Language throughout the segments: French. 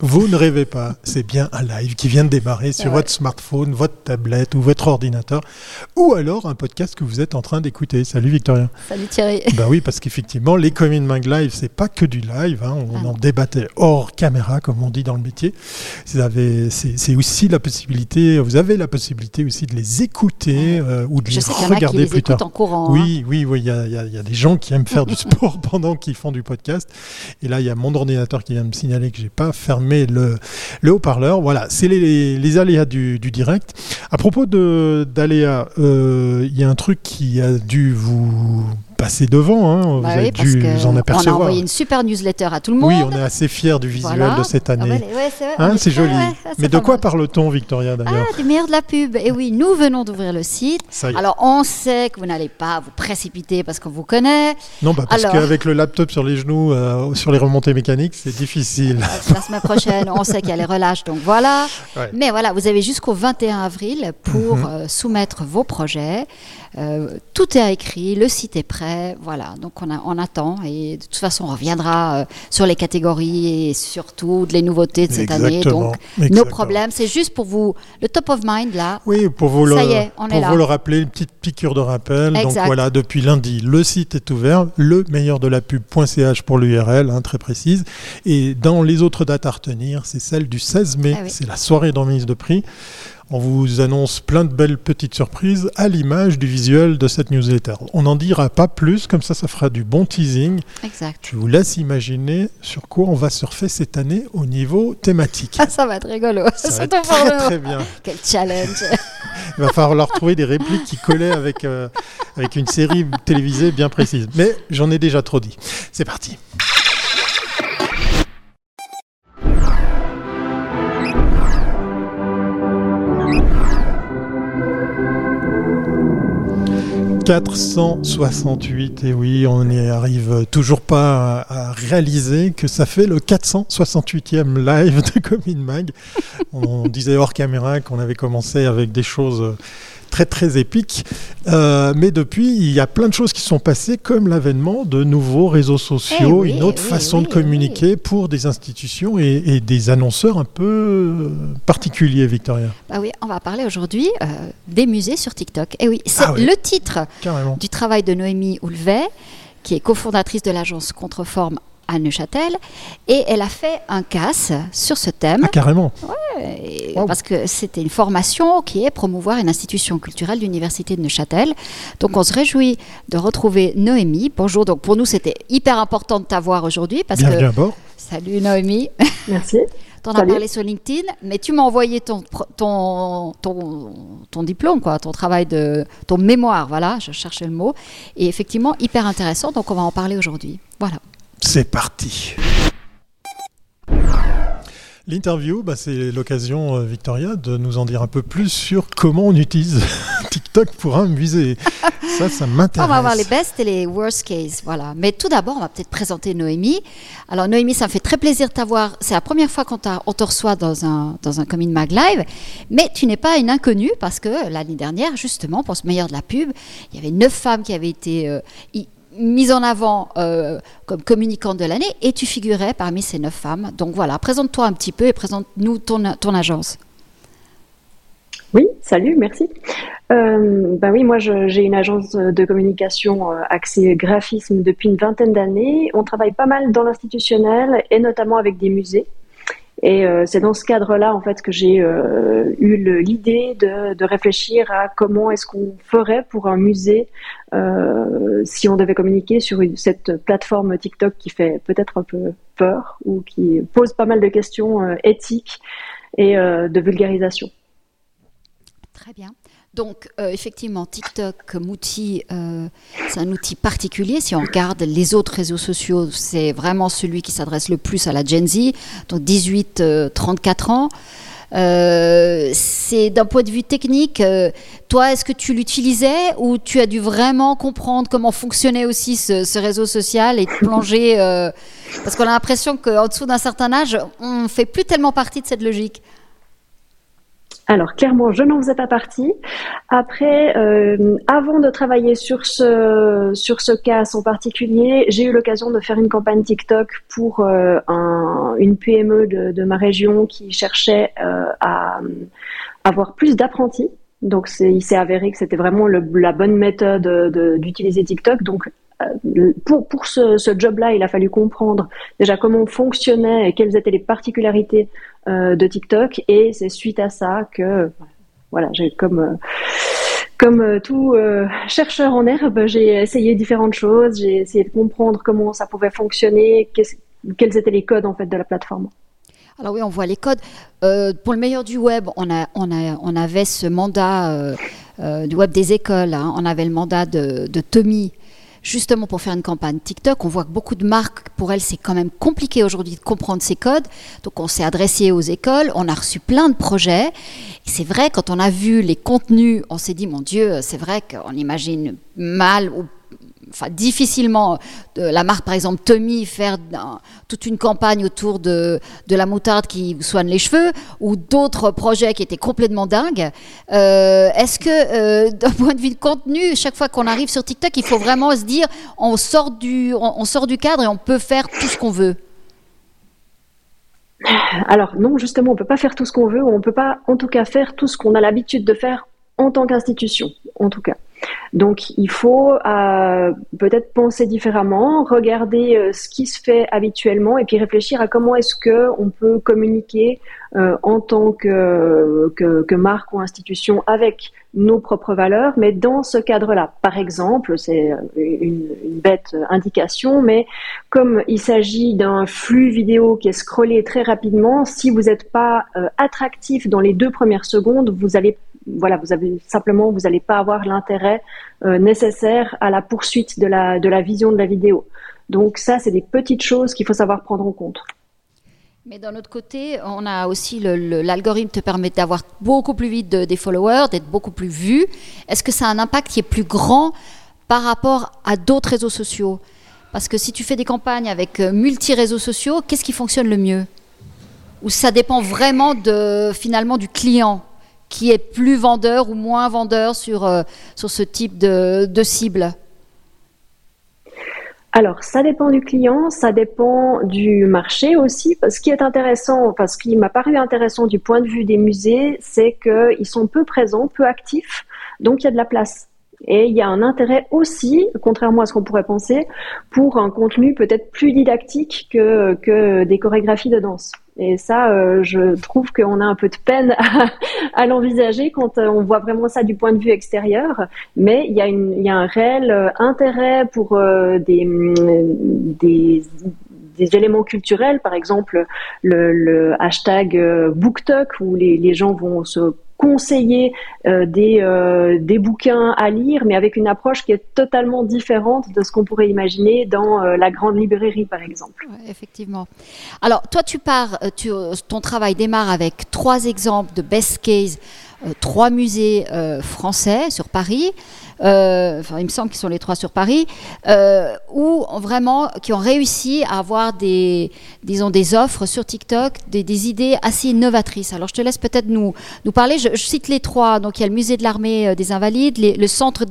Vous ne rêvez pas, c'est bien un live qui vient de démarrer sur votre smartphone, votre tablette ou votre ordinateur, ou alors un podcast que vous êtes en train d'écouter. Salut Victoria. Salut Thierry. Bah oui, parce qu'effectivement, les Commune Mag Live, c'est pas que du live, hein. on ah en débattait hors caméra, comme on dit dans le métier. C'est aussi la possibilité, vous avez la possibilité aussi de les écouter euh, ou de les regarder plus tard. En courant, oui, hein. oui, oui, il y, a, y, a des gens qui aiment faire du sport pendant qu'ils font du podcast. Et là, il y a mon ordinateur qui vient me signaler que j'ai pas fermé le haut-parleur. Voilà, c'est les, aléas du, direct. À propos d'aléas, euh, il y a un truc qui a dû vous passer devant. Hein. Bah vous avez dû vous en apercevoir. On a envoyé une super newsletter à tout le monde. Oui, on est assez fiers du visuel de cette année. Ah c'est joli. Mais de quoi parle-t-on, Victoria, d'ailleurs Ah, du meilleur de la pub. Et oui, nous venons d'ouvrir le site. Alors, on sait que vous n'allez pas vous précipiter parce qu'on vous connaît. Non, bah parce qu'avec le laptop sur les genoux, euh, sur les remontées mécaniques, c'est difficile. la semaine prochaine, on sait qu'il y a les relâches, donc voilà. Mais voilà, vous avez jusqu'au 21 avril pour mhm. euh, soumettre vos projets. Euh, tout est écrit, le site est prêt, voilà. Donc on, a, on attend et de toute façon on reviendra euh, sur les catégories et surtout les nouveautés de cette année. Donc nos problèmes, c'est juste pour vous le top of mind là. Oui, pour vous le, pour vous le rappeler, une petite piqûre de rappel. Donc voilà, depuis lundi, le site est ouvert, le meilleur de la pub.ch pour l'URL, hein, très précise. Et dans les autres dates à retenir, c'est celle du 16 mai, ah c'est la soirée d'enmise de prix. On vous annonce plein de belles petites surprises à l'image du visuel de cette newsletter. On n'en dira pas plus, comme ça, ça fera du bon teasing. Exact. Je vous laisse imaginer sur quoi on va surfer cette année au niveau thématique. Ah, ça va être rigolo. Ça, va très, très bien. Quel challenge. Il va falloir leur trouver des répliques qui collaient avec, euh, avec une série télévisée bien précise. Mais j'en ai déjà trop dit. C'est parti. 468, et oui, on n'y arrive toujours pas à, réaliser que ça fait le 468e live de Comin Mag. On disait hors caméra qu'on avait commencé avec des choses très très épique. Euh, mais depuis, il y a plein de choses qui sont passées, comme l'avènement de nouveaux réseaux sociaux, eh une autre façon de communiquer pour des institutions et, des annonceurs un peu euh, particuliers, Victoria. Bah oui, on va parler aujourd'hui euh, des musées sur TikTok. Et eh oui, c'est ah le titre du travail de Noémie Oulvet, qui est cofondatrice de l'agence Contreforme à Neuchâtel et elle a fait un casse sur ce thème. Ah, carrément. Ouais, Parce que c'était une formation qui est promouvoir une institution culturelle de l'université de Neuchâtel. Donc on se réjouit de retrouver Noémie. Bonjour. Donc pour nous c'était hyper important de t'avoir aujourd'hui parce Bienvenue que. à bord. Salut Noémie. Merci. Tu en as parlé sur LinkedIn, mais tu m'as envoyé ton, ton, ton, ton, diplôme, quoi, ton travail de ton mémoire, voilà, je cherchais le mot, et effectivement hyper intéressant, donc on va en parler aujourd'hui. Voilà. C'est parti. L'interview, bah, c'est l'occasion, euh, Victoria, de nous en dire un peu plus sur comment on utilise TikTok pour un musée. ça, ça m'intéresse. On va voir les best et les worst cases. Voilà. Mais tout d'abord, on va peut-être présenter Noémie. Alors, Noémie, ça me fait très plaisir de t'avoir. C'est la première fois qu'on te reçoit dans un, dans un Mag Live. Mais tu n'es pas une inconnue parce que l'année dernière, justement, pour ce meilleur de la pub, il y avait neuf femmes qui avaient été euh, mise en avant euh, comme communicante de l'année et tu figurais parmi ces neuf femmes. Donc voilà, présente-toi un petit peu et présente-nous ton, ton agence. Oui, salut, merci. Euh, bah oui, moi j'ai une agence de communication euh, axée graphisme depuis une vingtaine d'années. On travaille pas mal dans l'institutionnel et notamment avec des musées. Et euh, c'est dans ce cadre-là, en fait, que j'ai euh, eu l'idée de, réfléchir à comment est-ce qu'on ferait pour un musée euh, si on devait communiquer sur cette plateforme TikTok qui fait peut-être un peu peur ou qui pose pas mal de questions éthiques et de vulgarisation. Très bien. Donc, euh, effectivement, TikTok comme outil, euh, c'est un outil particulier. Si on regarde les autres réseaux sociaux, c'est vraiment celui qui s'adresse le plus à la Gen Z, donc 18-34 euh, ans. c'est d'un point de vue technique, toi, est-ce que tu l'utilisais ou tu as dû vraiment comprendre comment fonctionnait aussi ce, réseau social et plonger Parce qu'on a l'impression qu'en dessous d'un certain âge, on ne fait plus tellement partie de cette logique. Alors clairement, je n'en faisais pas partie. Après, euh, avant de travailler sur ce sur ce cas en particulier, j'ai eu l'occasion de faire une campagne TikTok pour euh, un, une PME de, de, ma région qui cherchait euh, à avoir plus d'apprentis. Donc il s'est avéré que c'était vraiment le, la bonne méthode d'utiliser TikTok. Donc euh, pour, pour ce, ce job-là, il a fallu comprendre déjà comment fonctionnait et quelles étaient les particularités de TikTok. Et c'est suite à ça que, voilà, j'ai comme euh, comme euh, tout euh, chercheur en herbe, j'ai essayé différentes choses. J'ai essayé de comprendre comment ça pouvait fonctionner, quels étaient les codes en fait de la plateforme. Alors oui, on voit les codes. Euh, pour le meilleur du web, on, a, on, a, on avait ce mandat du web des écoles. Hein. On avait le mandat de Tommy justement pour faire une campagne TikTok. On voit que beaucoup de marques, pour elles, c'est quand même compliqué aujourd'hui de comprendre ces codes. Donc on s'est adressé aux écoles, on a reçu plein de projets. Et c'est vrai, quand on a vu les contenus, on s'est dit, mon Dieu, c'est vrai qu'on imagine mal ou enfin, difficilement euh, la marque, par exemple, Tommy, faire toute une campagne autour de, de, la moutarde qui soigne les cheveux, ou d'autres projets qui étaient complètement dingues. Euh, est-ce que, euh, d'un point de vue de contenu, chaque fois qu'on arrive sur TikTok, il faut vraiment se dire, on sort du, on, sort du cadre et on peut faire tout ce qu'on veut? Alors non, justement, on peut pas faire tout ce qu'on veut, on peut pas, en tout cas, faire tout ce qu'on a l'habitude de faire en tant qu'institution, en tout cas. Donc il faut euh, peut-être penser différemment, regarder euh, ce qui se fait habituellement et puis réfléchir à comment est-ce que on peut communiquer euh, en tant que, que, marque ou institution avec nos propres valeurs, mais dans ce cadre-là. Par exemple, c'est une, une, bête indication, mais comme il s'agit d'un flux vidéo qui est scrollé très rapidement, si vous n'êtes pas attractif dans les deux premières secondes, vous allez voilà, vous avez simplement, vous n'allez pas avoir l'intérêt euh, nécessaire à la poursuite de la, vision de la vidéo. Donc ça, c'est des petites choses qu'il faut savoir prendre en compte. Mais d'un autre côté, on a aussi l'algorithme te permet d'avoir beaucoup plus vite des followers, d'être beaucoup plus vu. Est-ce que ça a un impact qui est plus grand par rapport à d'autres réseaux sociaux? Parce que si tu fais des campagnes avec euh, multi-réseaux sociaux, qu'est-ce qui fonctionne le mieux? Ou ça dépend vraiment de, finalement du client? Qui est plus vendeur ou moins vendeur sur, euh, sur ce type de, de cible? Alors, ça dépend du client, ça dépend du marché aussi. Ce qui est intéressant, enfin, ce qui m'a paru intéressant du point de vue des musées, c'est qu'ils sont peu présents, peu actifs, donc il y a de la place. Et il y a un intérêt aussi, contrairement à ce qu'on pourrait penser, pour un contenu peut-être plus didactique que, que des chorégraphies de danse. Et ça, euh, je trouve qu'on a un peu de peine à, l'envisager quand euh, on voit vraiment ça du point de vue extérieur. Mais il y a, un réel euh, intérêt pour des, des, éléments culturels, par exemple le, hashtag BookTok où les gens vont se conseiller euh, des, euh, des bouquins à lire, mais avec une approche qui est totalement différente de ce qu'on pourrait imaginer dans euh, la grande librairie, par exemple. effectivement. Alors, toi, tu pars, tu, ton travail démarre avec trois exemples de best case, trois musées français sur Paris. Euh, enfin, il me semble qu'ils sont les trois sur Paris, euh, où vraiment, qui ont réussi à avoir des, disons, des offres sur TikTok, des, idées assez innovatrices. Alors, je te laisse peut-être nous, nous parler. Je, cite les trois. Donc, il y a le musée de l'armée euh, des Invalides, le centre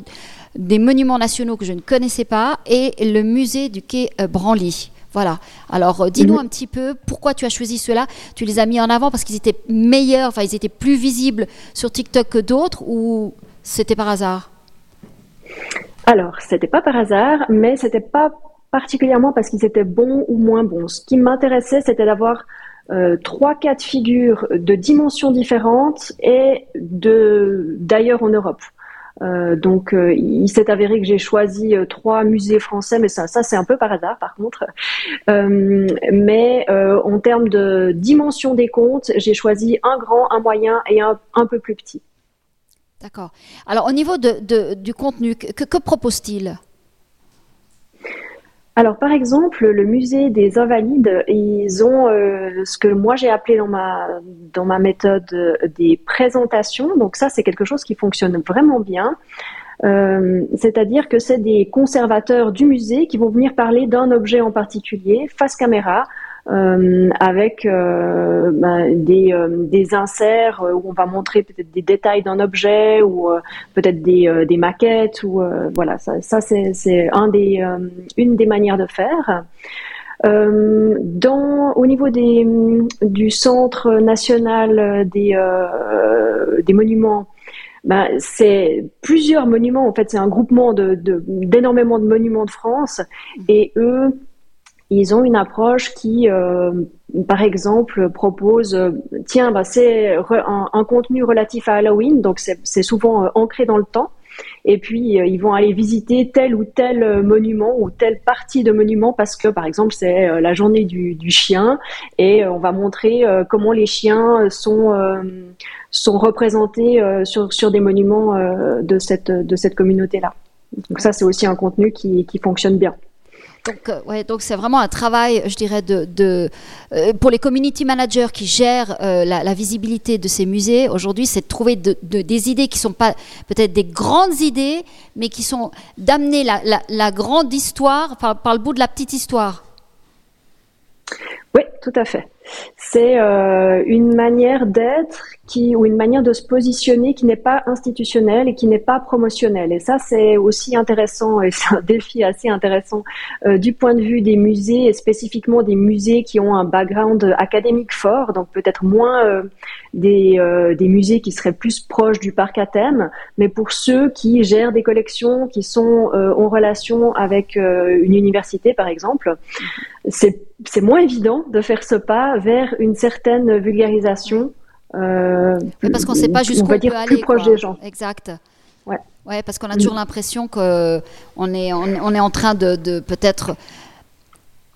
des monuments nationaux que je ne connaissais pas, et le musée du quai Branly. Voilà. Alors, dis-nous un petit peu pourquoi tu as choisi cela. Tu les as mis en avant parce qu'ils étaient meilleurs, enfin, ils étaient plus visibles sur TikTok que d'autres, ou c'était par hasard? Alors, c'était pas par hasard, mais c'était pas particulièrement parce qu'ils étaient bons ou moins bons. Ce qui m'intéressait, c'était d'avoir euh, trois cas de figure de dimensions différentes et de d'ailleurs en Europe. Euh, donc, euh, il s'est avéré que j'ai choisi trois musées français, mais ça, ça c'est un peu par hasard, par contre. mais en termes de dimension des comptes, j'ai choisi un grand, un moyen et un, un peu plus petit. D'accord. Alors, au niveau de, du contenu, que propose-t-il? Alors, par exemple, le musée des Invalides, ils ont euh, ce que moi j'ai appelé dans ma, dans ma méthode euh, des présentations. Donc ça, c'est quelque chose qui fonctionne vraiment bien. Euh, c'est-à-dire que c'est des conservateurs du musée qui vont venir parler d'un objet en particulier face caméra avec ben, des, des inserts où on va montrer peut-être des détails d'un objet ou peut-être des, des maquettes ou voilà ça, ça c'est un des une des manières de faire. Euh, dans, au niveau des, du Centre national des, euh, des monuments, ben, c'est plusieurs monuments. En fait, c'est un groupement de, d'énormément de, monuments de France. Et eux, ils ont une approche qui, euh, par exemple, propose, tiens, ben, c'est un, contenu relatif à Halloween, donc c'est souvent ancré dans le temps. Et puis, euh, ils vont aller visiter tel ou tel euh, monument ou telle partie de monument parce que, par exemple, c'est euh, la journée du, chien et on va montrer comment les chiens sont, sont représentés sur, sur des monuments de cette, de cette communauté-là. Donc ça, c'est aussi un contenu qui, qui fonctionne bien. Donc, euh, ouais, donc c'est vraiment un travail, je dirais, de, euh, pour les community managers qui gèrent euh, la, visibilité de ces musées. Aujourd'hui, c'est de trouver de, des idées qui sont pas peut-être des grandes idées, mais qui sont d'amener la, la, grande histoire par, le bout de la petite histoire. Oui, tout à fait. C'est une manière d'être qui, ou une manière de se positionner qui n'est pas institutionnelle et qui n'est pas promotionnelle. Et ça, c'est aussi intéressant et c'est un défi assez intéressant euh, du point de vue des musées et spécifiquement des musées qui ont un background académique fort, donc peut-être moins euh, euh, des musées qui seraient plus proches du parc à thème, mais pour ceux qui gèrent des collections, qui sont en relation avec une université, par exemple, c'est moins évident de faire ce pas vers une certaine vulgarisation euh, parce qu'on ne sait pas jusqu'où on, peut aller. Plus proche des gens. Exact. Ouais. ouais parce qu'on a toujours l'impression qu'on est, on, est en train de, peut-être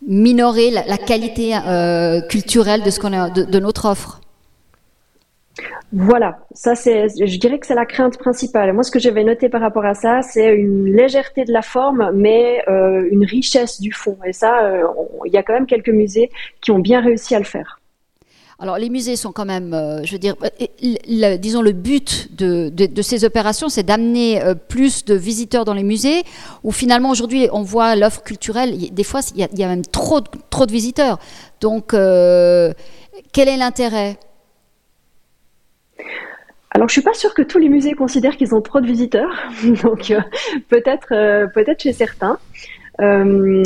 minorer la, qualité euh, culturelle de, ce qu'on a, de, notre offre. Voilà, ça c'est, je dirais que c'est la crainte principale. Moi, ce que j'avais noté par rapport à ça, c'est une légèreté de la forme, mais euh, une richesse du fond. Et ça, il y a quand même quelques musées qui ont bien réussi à le faire. Alors les musées sont quand même, euh, je veux dire, euh, disons le but de, ces opérations, c'est d'amener euh, plus de visiteurs dans les musées, où finalement aujourd'hui on voit l'offre culturelle, des fois il y, a, même trop, trop de visiteurs. Donc quel est l'intérêt? Alors, je suis pas sûre que tous les musées considèrent qu'ils ont trop de visiteurs, donc peut-être, peut-être chez certains. Euh,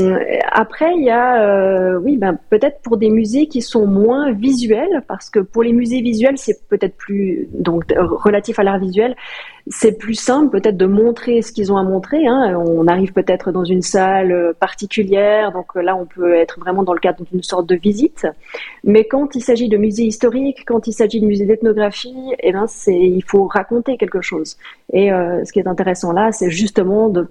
après, il y a, euh, oui, ben, peut-être pour des musées qui sont moins visuels, parce que pour les musées visuels, c'est peut-être plus, donc relatif à l'art visuel, c'est plus simple peut-être de montrer ce qu'ils ont à montrer. Hein. On arrive peut-être dans une salle particulière, donc là, on peut être vraiment dans le cadre d'une sorte de visite. Mais quand il s'agit de musées historiques, quand il s'agit de musées d'ethnographie, eh ben, c'est, il faut raconter quelque chose. Et euh, ce qui est intéressant là, c'est justement de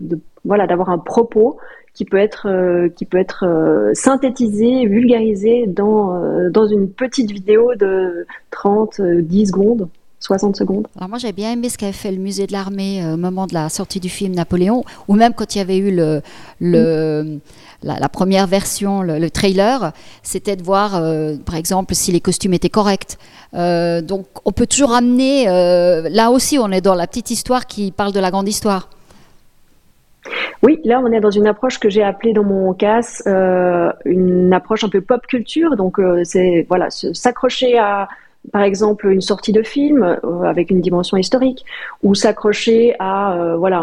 voilà, d'avoir un propos qui peut être, euh, qui peut être euh, synthétisé, vulgarisé dans, euh, dans une petite vidéo de 30, 10 secondes. 60 secondes. Alors moi j'ai bien aimé ce qu'avait fait le musée de l'armée au moment de la sortie du film Napoléon, ou même quand il y avait eu le, le, la, première version, le, trailer, c'était de voir par exemple si les costumes étaient corrects. donc on peut toujours amener, là aussi on est dans la petite histoire qui parle de la grande histoire. Oui, là on est dans une approche que j'ai appelée dans mon casse euh, une approche un peu pop culture. Donc euh, c'est voilà s'accrocher à par exemple une sortie de film euh, avec une dimension historique ou s'accrocher à voilà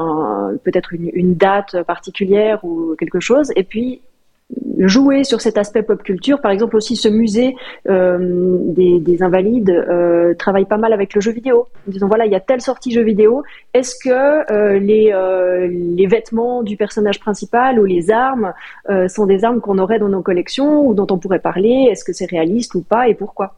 peut-être une, une, date particulière ou quelque chose et puis jouer sur cet aspect pop culture. Par exemple aussi ce musée euh, des, des, invalides euh, travaille pas mal avec le jeu vidéo. En disant voilà il y a telle sortie jeu vidéo. Est-ce que euh, les, vêtements du personnage principal ou les armes sont des armes qu'on aurait dans nos collections ou dont on pourrait parler? Est-ce que c'est réaliste ou pas et pourquoi?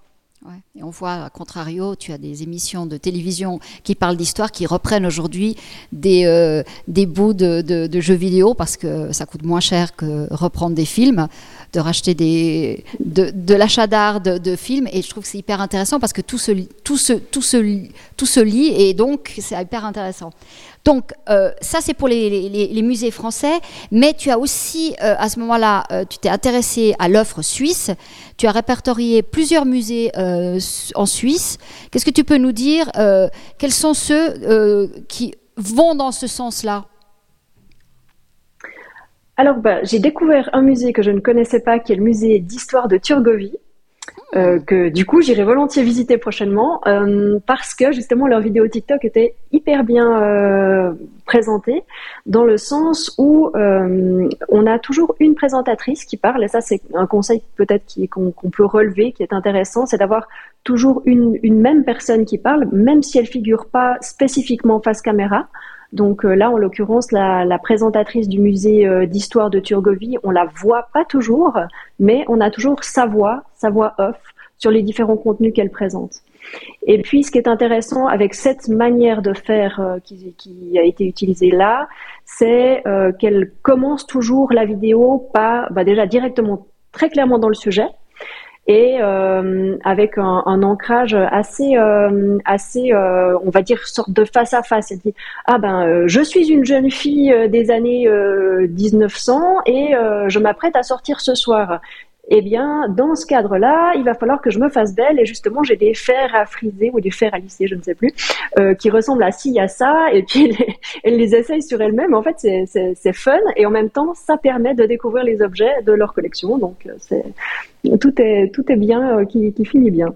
Et on voit, à contrario, tu as des émissions de télévision qui parlent d'histoire, qui reprennent aujourd'hui des, euh, bouts de, jeux vidéo parce que ça coûte moins cher que reprendre des films, de racheter des, de, l'achat d'art de, de, films. Et je trouve que c'est hyper intéressant parce que tout se, tout se, tout se lit et donc c'est hyper intéressant. Donc euh, ça c'est pour les, musées français, mais tu as aussi euh, à ce moment-là, euh, tu t'es intéressé à l'offre suisse, tu as répertorié plusieurs musées en Suisse. Qu'est-ce que tu peux nous dire Quels sont ceux qui vont dans ce sens-là? Alors, bah, j'ai découvert un musée que je ne connaissais pas, qui est le musée d'histoire de Turgovie. Euh, que du coup j'irai volontiers visiter prochainement euh, parce que justement leur vidéo TikTok était hyper bien euh, présentée dans le sens où euh, on a toujours une présentatrice qui parle et ça c'est un conseil peut-être qu'on peut relever qui est intéressant c'est d'avoir toujours une, une, même personne qui parle même si elle figure pas spécifiquement face caméra donc euh, là, en l'occurrence, la, la, présentatrice du musée euh, d'histoire de Turgovie, on la voit pas toujours, mais on a toujours sa voix, sa voix off sur les différents contenus qu'elle présente. Et puis, ce qui est intéressant avec cette manière de faire euh, qui, qui, a été utilisée là, c'est qu'elle commence toujours la vidéo par, bah déjà directement, très clairement dans le sujet, et euh, avec un, un, ancrage assez, euh, assez, euh, on va dire, sorte de face à face. Elle dit ah ben, euh, je suis une jeune fille euh, des années 1900 et je m'apprête à sortir ce soir eh bien, dans ce cadre-là, il va falloir que je me fasse belle. Et justement, j'ai des fers à friser ou des fers à lisser, je ne sais plus, euh, qui ressemblent à ci, à ça. Et puis, elle les, essaye sur elle-même. En fait, c'est fun. Et en même temps, ça permet de découvrir les objets de leur collection. Donc, euh, tout est, tout est bien, euh, qui, finit bien.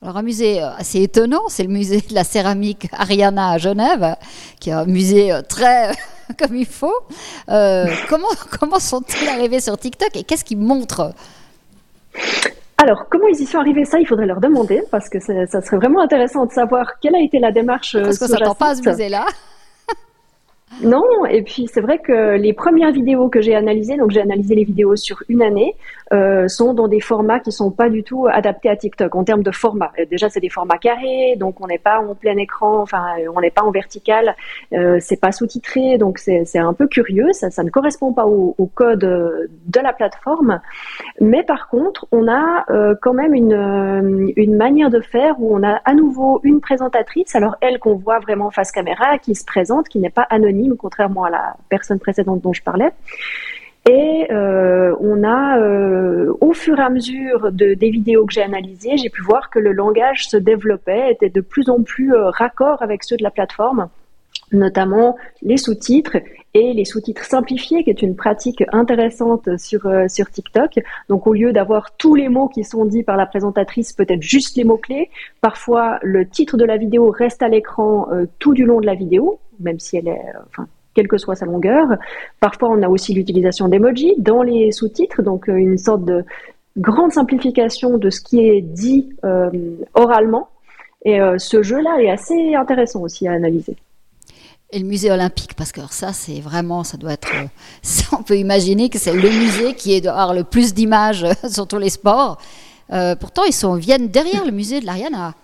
Alors un musée assez étonnant, c'est le musée de la céramique Ariana à Genève, qui est un musée très comme il faut. Comment comment sont-ils arrivés sur TikTok et qu'est-ce qu'ils montrent? Alors, comment ils y sont arrivés? Ça, il faudrait leur demander, parce que ça serait vraiment intéressant de savoir quelle a été la démarche. Parce que ça ne pas à ce musée-là. Non, et puis c'est vrai que les premières vidéos que j'ai analysées, donc j'ai analysé les vidéos sur une année, euh, sont dans des formats qui sont pas du tout adaptés à TikTok en termes de format. Euh, déjà, c'est des formats carrés, donc on n'est pas en plein écran, enfin on n'est pas en vertical, euh, c'est pas sous-titré, donc c'est un peu curieux, ça, ne correspond pas au, code de la plateforme. Mais par contre, on a euh, quand même une, euh, une manière de faire où on a à nouveau une présentatrice, alors elle qu'on voit vraiment face caméra, qui se présente, qui n'est pas anonyme contrairement à la personne précédente dont je parlais. Et euh, on a, euh, au fur et à mesure de, des vidéos que j'ai analysées, j'ai pu voir que le langage se développait, était de plus en plus euh, raccord avec ceux de la plateforme, notamment les sous-titres et les sous-titres simplifiés, qui est une pratique intéressante sur, sur TikTok. Donc au lieu d'avoir tous les mots qui sont dits par la présentatrice, peut-être juste les mots-clés, parfois le titre de la vidéo reste à l'écran tout du long de la vidéo, même si elle est, euh, enfin, quelle que soit sa longueur. Parfois, on a aussi l'utilisation d'emoji dans les sous-titres, donc euh, une sorte de grande simplification de ce qui est dit euh, oralement. Et ce jeu-là est assez intéressant aussi à analyser. Et le musée olympique, parce que ça, c'est vraiment, ça doit être. on peut imaginer que c'est le musée qui est d'avoir le plus d'images sur tous les sports. pourtant, ils sont, viennent derrière le musée de l'Ariana.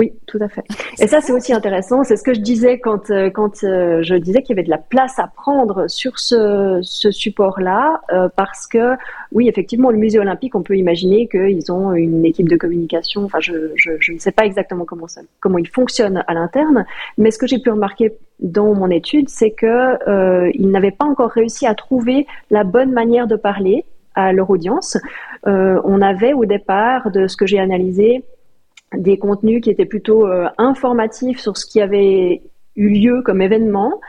Oui, tout à fait. Et ça, c'est aussi intéressant. C'est ce que je disais quand, euh, quand euh, je disais qu'il y avait de la place à prendre sur ce, ce support-là, euh, parce que, oui, effectivement, le musée olympique, on peut imaginer qu'ils ont une équipe de communication. Enfin, je, je, ne sais pas exactement comment, ça, comment ils fonctionnent à l'interne, mais ce que j'ai pu remarquer dans mon étude, c'est que euh, ils n'avaient pas encore réussi à trouver la bonne manière de parler à leur audience. on avait au départ, de ce que j'ai analysé, des contenus qui étaient plutôt euh, informatifs sur ce qui avait eu lieu comme événement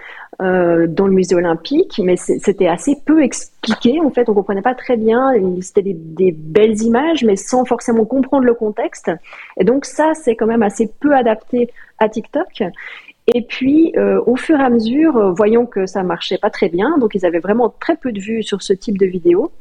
euh, dans le musée olympique, mais c'était assez peu expliqué. En fait, on comprenait pas très bien. C'était des, des, belles images, mais sans forcément comprendre le contexte. Et donc ça, c'est quand même assez peu adapté à TikTok. Et puis, euh, au fur et à mesure, euh, voyons que ça marchait pas très bien, donc ils avaient vraiment très peu de vues sur ce type de vidéo.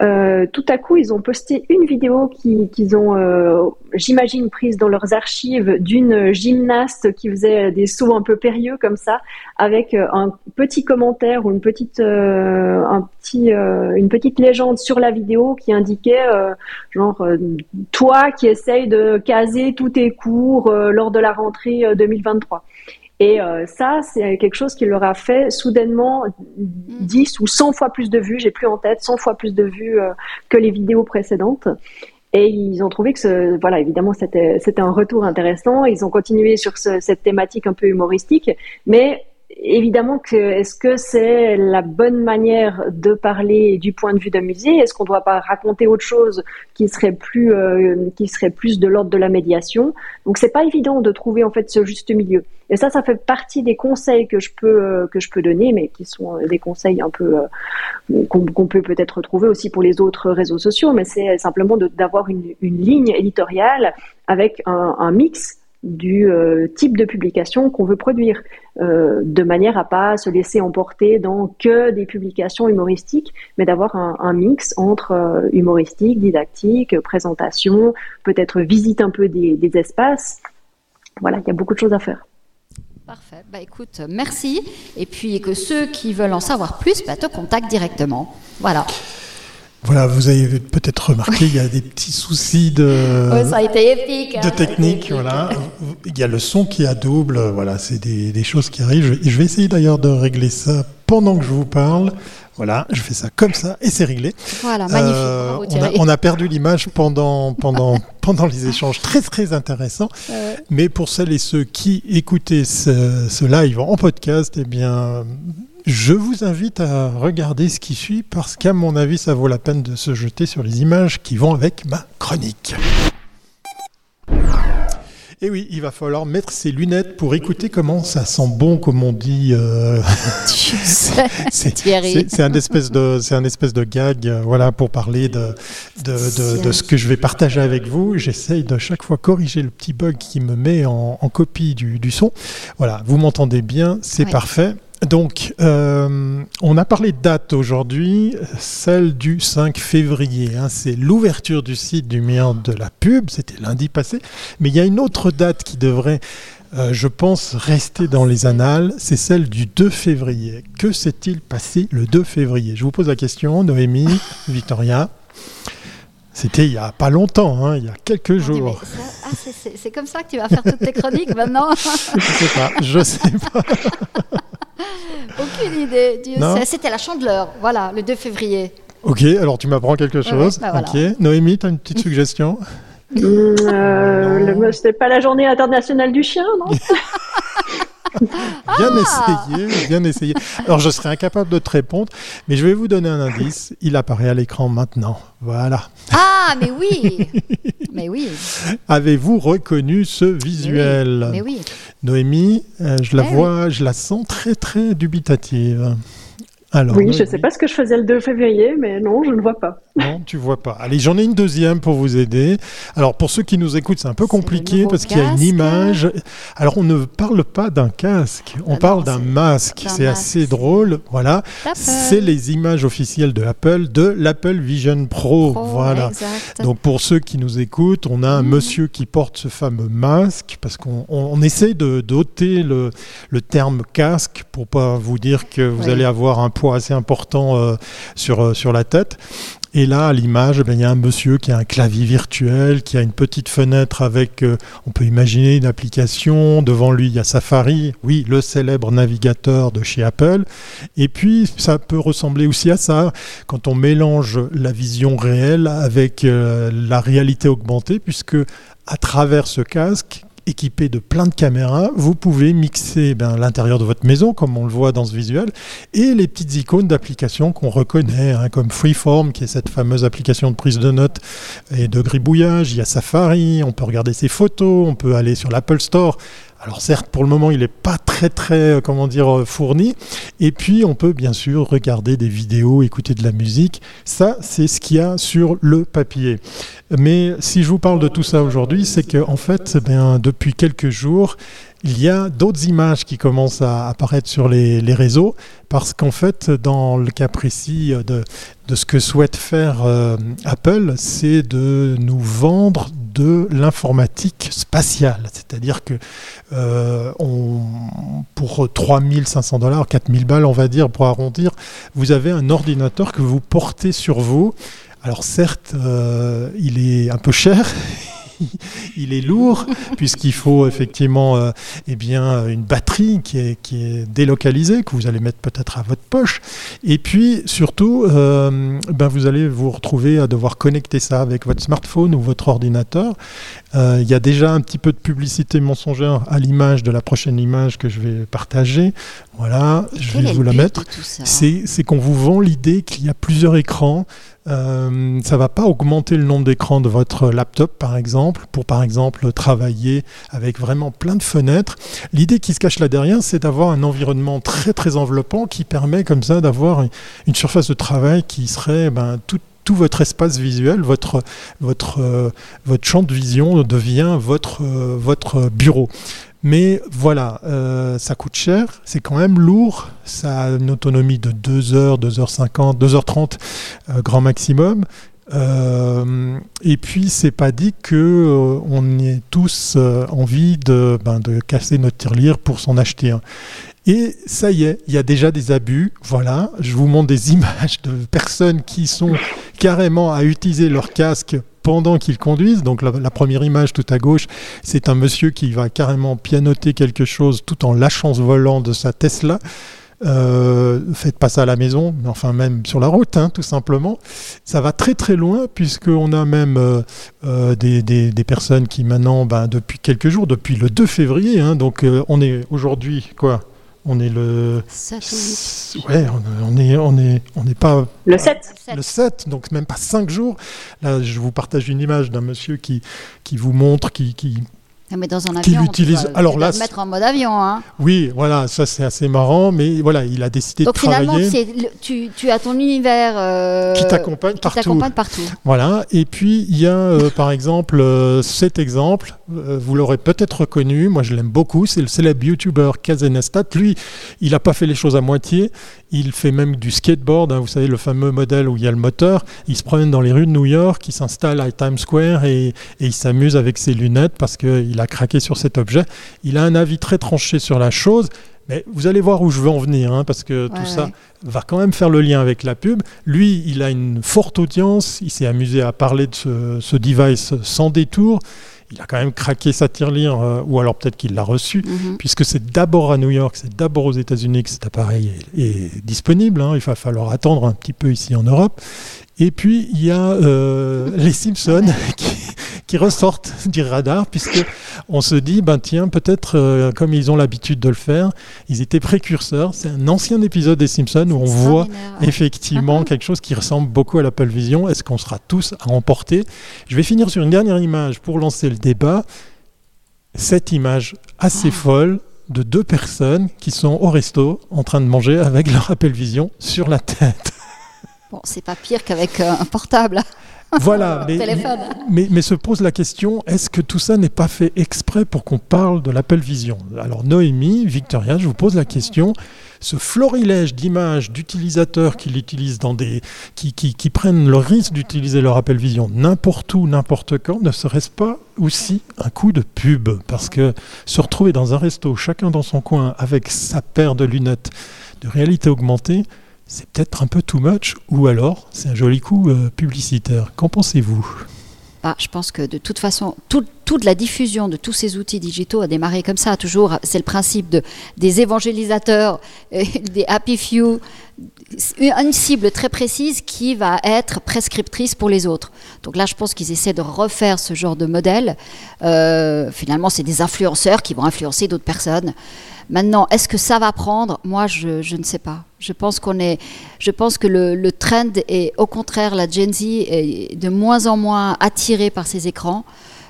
Euh, tout à coup, ils ont posté une vidéo qu'ils ont, euh, j'imagine, prise dans leurs archives d'une gymnaste qui faisait des sauts un peu périlleux comme ça, avec un petit commentaire ou une petite, un petit, une petite légende sur la vidéo qui indiquait, genre, toi qui essayes de caser tous tes cours lors de la rentrée 2023. Et euh, ça, c'est quelque chose qui leur a fait soudainement 10 ou 100 fois plus de vues, j'ai plus en tête, 100 fois plus de vues euh, que les vidéos précédentes. Et ils ont trouvé que, ce, voilà, évidemment, c'était, un retour intéressant. Ils ont continué sur ce, cette thématique un peu humoristique, mais évidemment que est-ce que c'est la bonne manière de parler du point de vue d'un musée? Est-ce qu'on ne doit pas raconter autre chose qui serait plus euh, qui serait plus de l'ordre de la médiation? Donc c'est pas évident de trouver en fait ce juste milieu. Et ça, ça fait partie des conseils que je peux euh, que je peux donner, mais qui sont des conseils un peu euh, qu'on peut peut-être trouver aussi pour les autres réseaux sociaux. Mais c'est simplement d'avoir une, une, ligne éditoriale avec un, un mix du euh, type de publication qu'on veut produire, euh, de manière à pas se laisser emporter dans que des publications humoristiques, mais d'avoir un, mix entre euh, humoristique, didactique, présentation, peut-être visite un peu des, espaces. Voilà, il y a beaucoup de choses à faire. Parfait. Bah écoute, merci. Et puis que ceux qui veulent en savoir plus, bah, te contactent directement. Voilà. Voilà, vous avez peut-être remarqué, il y a des petits soucis de, ça a été épique, de hein, technique. Voilà, il y a le son qui à double. Voilà, c'est des, des, choses qui arrivent. Je, je vais essayer d'ailleurs de régler ça pendant que je vous parle. Voilà, je fais ça comme ça et c'est réglé. Voilà, magnifique. Euh, on, a, on, a, perdu l'image pendant, pendant, pendant les échanges très très intéressants. Mais pour celles et ceux qui écoutaient ce, ce live en podcast, eh bien, je vous invite à regarder ce qui suit parce qu'à mon avis, ça vaut la peine de se jeter sur les images qui vont avec ma chronique. Et oui, il va falloir mettre ses lunettes pour écouter comment ça sent bon, comme on dit. Euh... c'est un espèce de, c'est un espèce de gag, euh, voilà, pour parler de de, de, de, ce que je vais partager avec vous. J'essaye de chaque fois corriger le petit bug qui me met en, en copie du, du, son. Voilà, vous m'entendez bien, c'est parfait. Donc, euh, on a parlé de date aujourd'hui, celle du 5 février. Hein, c'est l'ouverture du site du mien de la pub, c'était lundi passé. Mais il y a une autre date qui devrait, euh, je pense, rester dans les annales, c'est celle du 2 février. Que s'est-il passé le 2 février? Je vous pose la question, Noémie, Victoria. C'était il y a pas longtemps, hein, il y a quelques jours. Ah, c'est comme ça que tu vas faire toutes tes chroniques maintenant Je sais pas, je sais pas. Aucune idée. C'était la chandeleur, voilà, le 2 février. Ok, alors tu m'apprends quelque chose. Bah ok, Noémie, tu as une petite suggestion? Mmh, euh, C'était pas la journée internationale du chien, non? bien ah essayé, bien essayé. Alors je serais incapable de te répondre, mais je vais vous donner un indice. Il apparaît à l'écran maintenant. Voilà. Ah, mais oui Mais oui Avez-vous reconnu ce visuel? Mais oui. Noémie, euh, je la vois, je la sens très très dubitative oui, je ne sais pas ce que je faisais le 2 février, mais non, je ne vois pas. Non, tu vois pas. Allez, j'en ai une deuxième pour vous aider. Alors, pour ceux qui nous écoutent, c'est un peu compliqué parce qu'il y a une image. Alors, on ne parle pas d'un casque, on ah parle d'un masque. C'est assez drôle. Voilà. C'est les images officielles de Apple, de l'Apple Vision Pro. voilà. Donc, pour ceux qui nous écoutent, on a un mhm. monsieur qui porte ce fameux masque parce qu'on essaie de doter le, le terme casque pour pas vous dire que vous allez avoir un poids assez important euh, sur, euh, sur la tête. Et là, à l'image, eh il y a un monsieur qui a un clavier virtuel, qui a une petite fenêtre avec, euh, on peut imaginer, une application. Devant lui, il y a Safari, oui, le célèbre navigateur de chez Apple. Et puis, ça peut ressembler aussi à ça, quand on mélange la vision réelle avec la réalité augmentée, puisque à travers ce casque, équipé de plein de caméras, vous pouvez mixer ben, l'intérieur de votre maison, comme on le voit dans ce visuel, et les petites icônes d'applications qu'on reconnaît, hein, comme Freeform, qui est cette fameuse application de prise de notes et de gribouillage. Il y a Safari, on peut regarder ses photos, on peut aller sur l'Apple Store alors certes, pour le moment, il n'est pas très très, euh, comment dire, euh, fourni. Et puis, on peut bien sûr regarder des vidéos, écouter de la musique. Ça, c'est ce qu'il y a sur le papier. Mais si je vous parle de tout ça aujourd'hui, c'est qu'en en fait, ben, depuis quelques jours, il y a d'autres images qui commencent à apparaître sur les, réseaux parce qu'en fait, dans le cas précis de, ce que souhaite faire euh, Apple, c'est de nous vendre de l'informatique spatiale. C'est-à-dire que euh, on, pour 3500 dollars, 4000 balles, on va dire, pour arrondir, vous avez un ordinateur que vous portez sur vous. Alors certes, euh, il est un peu cher, il est lourd, puisqu'il faut effectivement euh, eh bien, une batterie qui est, délocalisée, que vous allez mettre peut-être à votre poche. Et puis, surtout, euh, ben, vous allez vous retrouver à devoir connecter ça avec votre smartphone ou votre ordinateur. Euh, il y a déjà un petit peu de publicité mensongère à l'image de la prochaine image que je vais partager. Voilà, je vais vous la mettre. C'est qu'on vous vend l'idée qu'il y a plusieurs écrans. Euh, ça va pas augmenter le nombre d'écrans de votre laptop, par exemple, pour par exemple travailler avec vraiment plein de fenêtres. L'idée qui se cache là derrière, c'est d'avoir un environnement très très enveloppant qui permet comme ça d'avoir une surface de travail qui serait ben, tout, tout votre espace visuel, votre, votre, euh, votre champ de vision devient votre, euh, votre bureau. Mais voilà, euh, ça coûte cher, c'est quand même lourd, ça a une autonomie de 2 heures, 2h50, 2h30 grand maximum. et puis c'est pas dit que on ait tous envie de, ben, de casser notre tirelire pour s'en acheter un. Et ça y est, il y a déjà des abus. Voilà, je vous montre des images de personnes qui sont carrément à utiliser leur casque pendant qu'ils conduisent. Donc la, première image tout à gauche, c'est un monsieur qui va carrément pianoter quelque chose tout en lâchant ce volant de sa Tesla. Euh, faites pas ça à la maison, mais enfin même sur la route, hein, tout simplement. Ça va très très loin puisqu'on a même euh, euh, des, personnes qui maintenant, ben, depuis quelques jours, depuis le 2 février, hein, donc on est aujourd'hui quoi on est le 7 Ouais, on, est on est on n'est pas le 7. Le 7, donc même pas 5 jours. Là, je vous partage une image d'un monsieur qui qui vous montre qui, qui mais dans un avion, utilise. Tu Alors là, mettre en mode avion. Hein. Oui, voilà, ça c'est assez marrant, mais voilà, il a décidé de travailler. Donc finalement, tu, tu, as ton univers euh, qui t'accompagne partout. partout. Voilà, et puis il y a euh, par exemple euh, cet exemple, vous l'aurez peut-être reconnu, moi je l'aime beaucoup, c'est le célèbre YouTuber Kazenestat. Lui, il n'a pas fait les choses à moitié, il fait même du skateboard, hein, vous savez, le fameux modèle où il y a le moteur. Il se promène dans les rues de New York, il s'installe à Times Square et, et il s'amuse avec ses lunettes parce qu'il a craqué sur cet objet. Il a un avis très tranché sur la chose, mais vous allez voir où je veux en venir, hein, parce que tout ça va quand même faire le lien avec la pub. Lui, il a une forte audience, il s'est amusé à parler de ce, device sans détour. Il a quand même craqué sa tirelire, euh, ou alors peut-être qu'il l'a reçu, mhm. puisque c'est d'abord à New York, c'est d'abord aux États-Unis que cet appareil est, disponible. Hein. il va falloir attendre un petit peu ici en Europe. Et puis, il y a euh, les Simpsons qui, qui, ressortent du radar, puisque on se dit, ben tiens, peut-être, euh, comme ils ont l'habitude de le faire, ils étaient précurseurs. C'est un ancien épisode des Simpsons où on voit effectivement quelque chose qui ressemble beaucoup à l'Apple Vision. Est-ce qu'on sera tous à emporter? Je vais finir sur une dernière image pour lancer le débat. Cette image assez ah. folle de deux personnes qui sont au resto en train de manger avec leur Apple Vision sur la tête. Bon, c'est pas pire qu'avec euh, un portable. Voilà, mais, mais, se pose la question, est-ce que tout ça n'est pas fait exprès pour qu'on parle de l'Apple Vision? Alors Noémie, Victoria, je vous pose la question, ce florilège d'images d'utilisateurs qui l'utilisent dans des, qui, qui, qui, prennent le risque d'utiliser leur Apple Vision n'importe où, n'importe quand, ne serait-ce pas aussi un coup de pub? Parce que se retrouver dans un resto, chacun dans son coin, avec sa paire de lunettes de réalité augmentée, c'est peut-être un peu too much, ou alors c'est un joli coup euh, publicitaire. Qu'en pensez-vous? Bah, je pense que de toute façon, toute la diffusion de tous ces outils digitaux a démarré comme ça, toujours. C'est le principe de, des évangélisateurs, des happy few, une cible très précise qui va être prescriptrice pour les autres. Donc là, je pense qu'ils essaient de refaire ce genre de modèle. Euh, finalement, c'est des influenceurs qui vont influencer d'autres personnes. Maintenant, est-ce que ça va prendre? Moi, je, ne sais pas. Je pense qu'on est, je pense que le, trend est, au contraire, la Gen Z est de moins en moins attirée par ces écrans.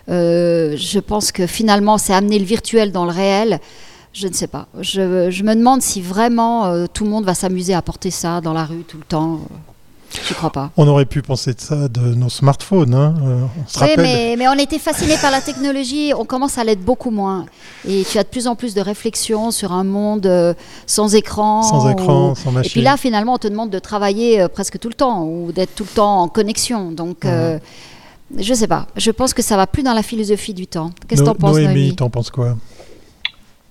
Euh, je pense que finalement, c'est amener le virtuel dans le réel. Je ne sais pas. Je, me demande si vraiment euh, tout le monde va s'amuser à porter ça dans la rue tout le temps. Je crois pas. On aurait pu penser de ça de nos smartphones. Hein. Euh, on oui, mais, mais, on était fasciné par la technologie. On commence à l'être beaucoup moins. Et tu as de plus en plus de réflexions sur un monde euh, sans écran. Sans écran, sans machine. Et puis là, finalement, on te demande de travailler euh, presque tout le temps ou d'être tout le temps en connexion. Donc. je je sais pas. Je pense que ça va plus dans la philosophie du temps. Qu'est-ce que tu en penses, Noémie? T'en penses quoi?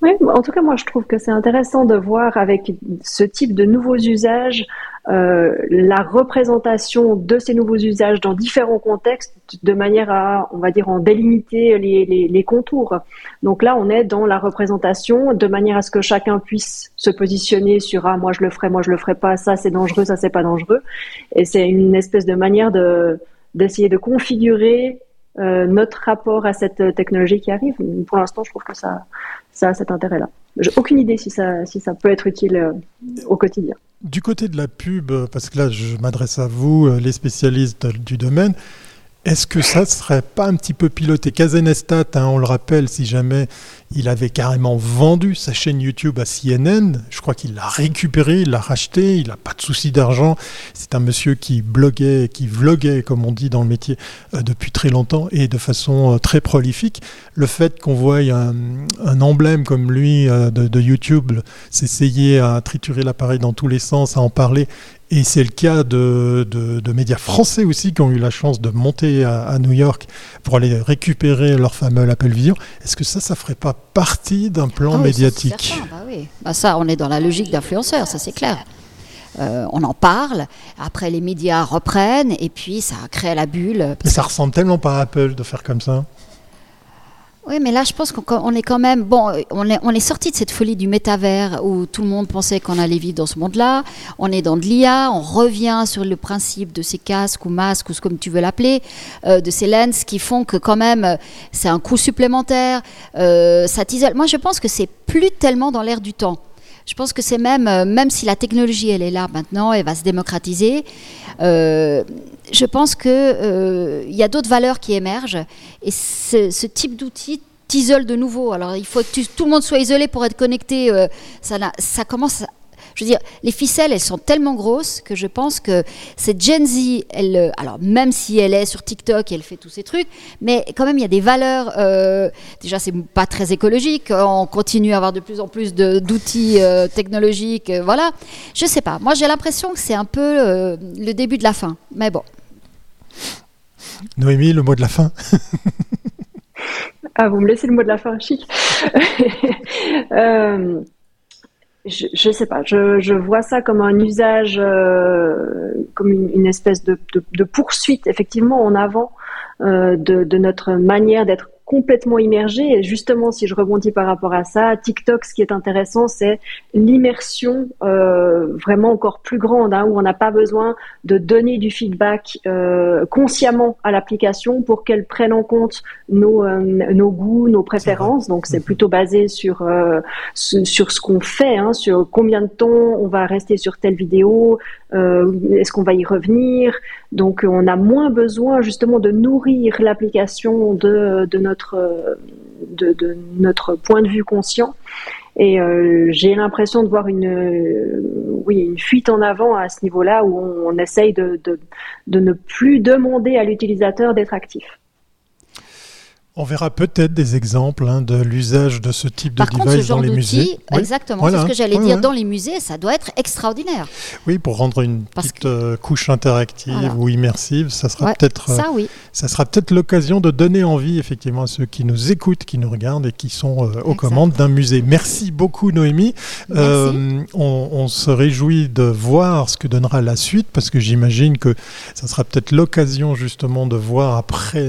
Oui, en tout cas, moi, je trouve que c'est intéressant de voir avec ce type de nouveaux usages euh, la représentation de ces nouveaux usages dans différents contextes de manière à, on va dire, en délimiter les, les, les, contours. Donc là, on est dans la représentation de manière à ce que chacun puisse se positionner sur ah moi je le ferai, moi je le ferai pas, ça c'est dangereux, ça c'est pas dangereux. Et c'est une espèce de manière de d'essayer de configurer euh, notre rapport à cette technologie qui arrive. Pour l'instant, je trouve que ça, ça a cet intérêt-là. J'ai aucune idée si ça, si ça peut être utile au quotidien. Du côté de la pub, parce que là je m'adresse à vous, les spécialistes du domaine, est-ce que ça ne serait pas un petit peu piloté? Kazenestat, hein, on le rappelle, si jamais il avait carrément vendu sa chaîne YouTube à CNN, je crois qu'il l'a récupéré, il l'a racheté, il n'a pas de souci d'argent. C'est un monsieur qui bloguait, qui vloguait, comme on dit dans le métier, euh, depuis très longtemps et de façon euh, très prolifique. Le fait qu'on voit un, emblème comme lui euh, de YouTube s'essayer à triturer l'appareil dans tous les sens, à en parler et c'est le cas de, de, médias français aussi qui ont eu la chance de monter à, New York pour aller récupérer leur fameux Apple Vision. Est-ce que ça, ça ferait pas partie d'un plan ah médiatique bah oui. bah Ça, on est dans la logique d'influenceur, ça c'est clair. Euh, on en parle, après les médias reprennent, et puis ça crée la bulle. Mais ça ressemble tellement pas à Apple de faire comme ça. Oui, mais là, je pense qu'on est quand même. Bon, on est, sorti de cette folie du métavers où tout le monde pensait qu'on allait vivre dans ce monde-là. On est dans de l'IA, on revient sur le principe de ces casques ou masques, ou comme tu veux l'appeler, euh, de ces lens qui font que, quand même, c'est un coût supplémentaire. Euh, ça Moi, je pense que c'est plus tellement dans l'air du temps. Je pense que c'est même, euh, même si la technologie, elle est là maintenant, elle va se démocratiser. je pense qu'il il y a d'autres valeurs qui émergent. Et ce, type d'outil t'isole de nouveau. Alors il faut que tout le monde soit isolé pour être connecté. Euh, ça, ça commence. Je veux dire, les ficelles, elles sont tellement grosses que je pense que cette Gen Z, elle, euh, alors même si elle est sur TikTok et elle fait tous ces trucs, mais quand même il y a des valeurs. Euh, déjà, c'est pas très écologique. On continue à avoir de plus en plus d'outils technologiques. voilà. Je sais pas. Moi, j'ai l'impression que c'est un peu le début de la fin. Mais bon. Noémie, le mot de la fin. Ah, vous me laissez le mot de la fin, chic. Euh, je sais pas, je, vois ça comme un usage, euh, comme une, espèce de, poursuite, effectivement, en avant euh, de, notre manière d'être complètement immergé. Et justement, si je rebondis par rapport à ça, TikTok, ce qui est intéressant, c'est l'immersion euh, vraiment encore plus grande, hein, où on n'a pas besoin de donner du feedback euh, consciemment à l'application pour qu'elle prenne en compte nos, euh, nos goûts, nos préférences. Donc, c'est mhm. plutôt basé sur, euh, sur ce qu'on fait, hein, sur combien de temps on va rester sur telle vidéo, euh, est-ce qu'on va y revenir. Donc, on a moins besoin justement de nourrir l'application de, de notre de, notre point de vue conscient. Et euh, j'ai l'impression de voir une, oui, une fuite en avant à ce niveau-là où on, essaye de, de, ne plus demander à l'utilisateur d'être actif. On verra peut-être des exemples hein, de l'usage de ce type de device dans les musées. Exactement, c'est ce que j'allais dire. Dans les musées, ça doit être extraordinaire. Oui, pour rendre une petite euh, couche interactive ou immersive, ça sera peut-être ça, oui. ça sera peut-être l'occasion de donner envie effectivement à ceux qui nous écoutent, qui nous regardent et qui sont euh, aux commandes d'un musée. Merci beaucoup Noémie. Euh, on, se réjouit de voir ce que donnera la suite parce que j'imagine que ça sera peut-être l'occasion justement de voir après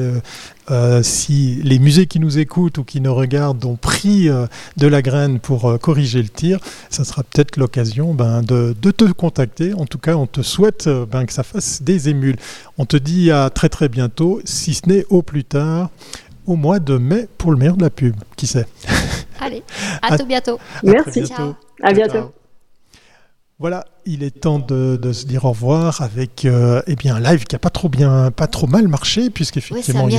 euh, si les musées qui nous écoutent ou qui nous regardent ont pris euh, de la graine pour euh, corriger le tir, ça sera peut-être l'occasion ben, de, te contacter. En tout cas, on te souhaite ben, que ça fasse des émules. On te dit à très très bientôt, si ce n'est au plus tard, au mois de mai pour le meilleur de la pub. Qui sait Allez, à, tout bientôt. Merci. Ciao. À bientôt. Voilà, il est temps de, se dire au revoir avec euh, eh bien un live qui a pas trop bien, pas trop mal marché puisqu'effectivement oui,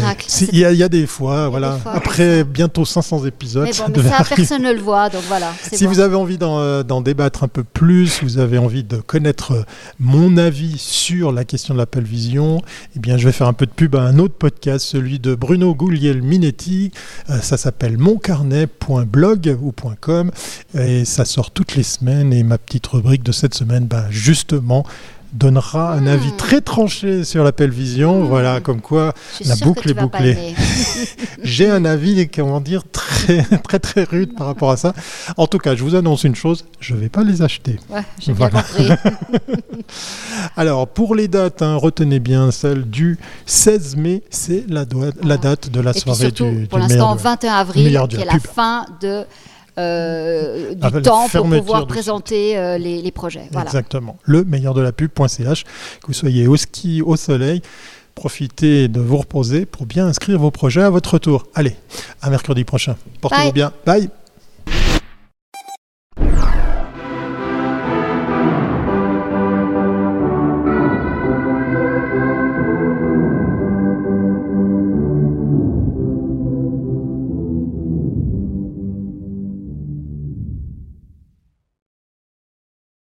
il, y a, il, y a, des fois, voilà, après bientôt 500 épisodes. Mais bon, mais ça, personne ne le voit, donc voilà. Si vous avez envie euh, d'en débattre un peu plus, vous avez envie de connaître euh, mon avis sur la question de l'Apple Vision, eh bien je vais faire un peu de pub à un autre podcast, celui de Bruno Guglielminetti. ça s'appelle moncarnet.blog ou .com et ça sort toutes les semaines et ma petite rubrique de cette semaine, ben, justement, donnera un avis hmm. très tranché sur l'Apple Vision. Hmm. Voilà, comme quoi la boucle est bouclée. J'ai un avis, comment dire, très, très, très rude par rapport à ça. En tout cas, je vous annonce une chose, je ne vais pas les acheter. bien. Alors, pour les dates, hein, retenez bien celle du 16 mai, c'est la, la, date de la soirée du, Pour l'instant, 21 avril, qui est la fin de euh, du ah, temps pour pouvoir présenter euh, les, projets. Exactement. Le meilleur de la pub.ch, que vous soyez au ski, au soleil. Profitez de vous reposer pour bien inscrire vos projets à votre tour. Allez, à mercredi prochain. Portez-vous bien. Bye.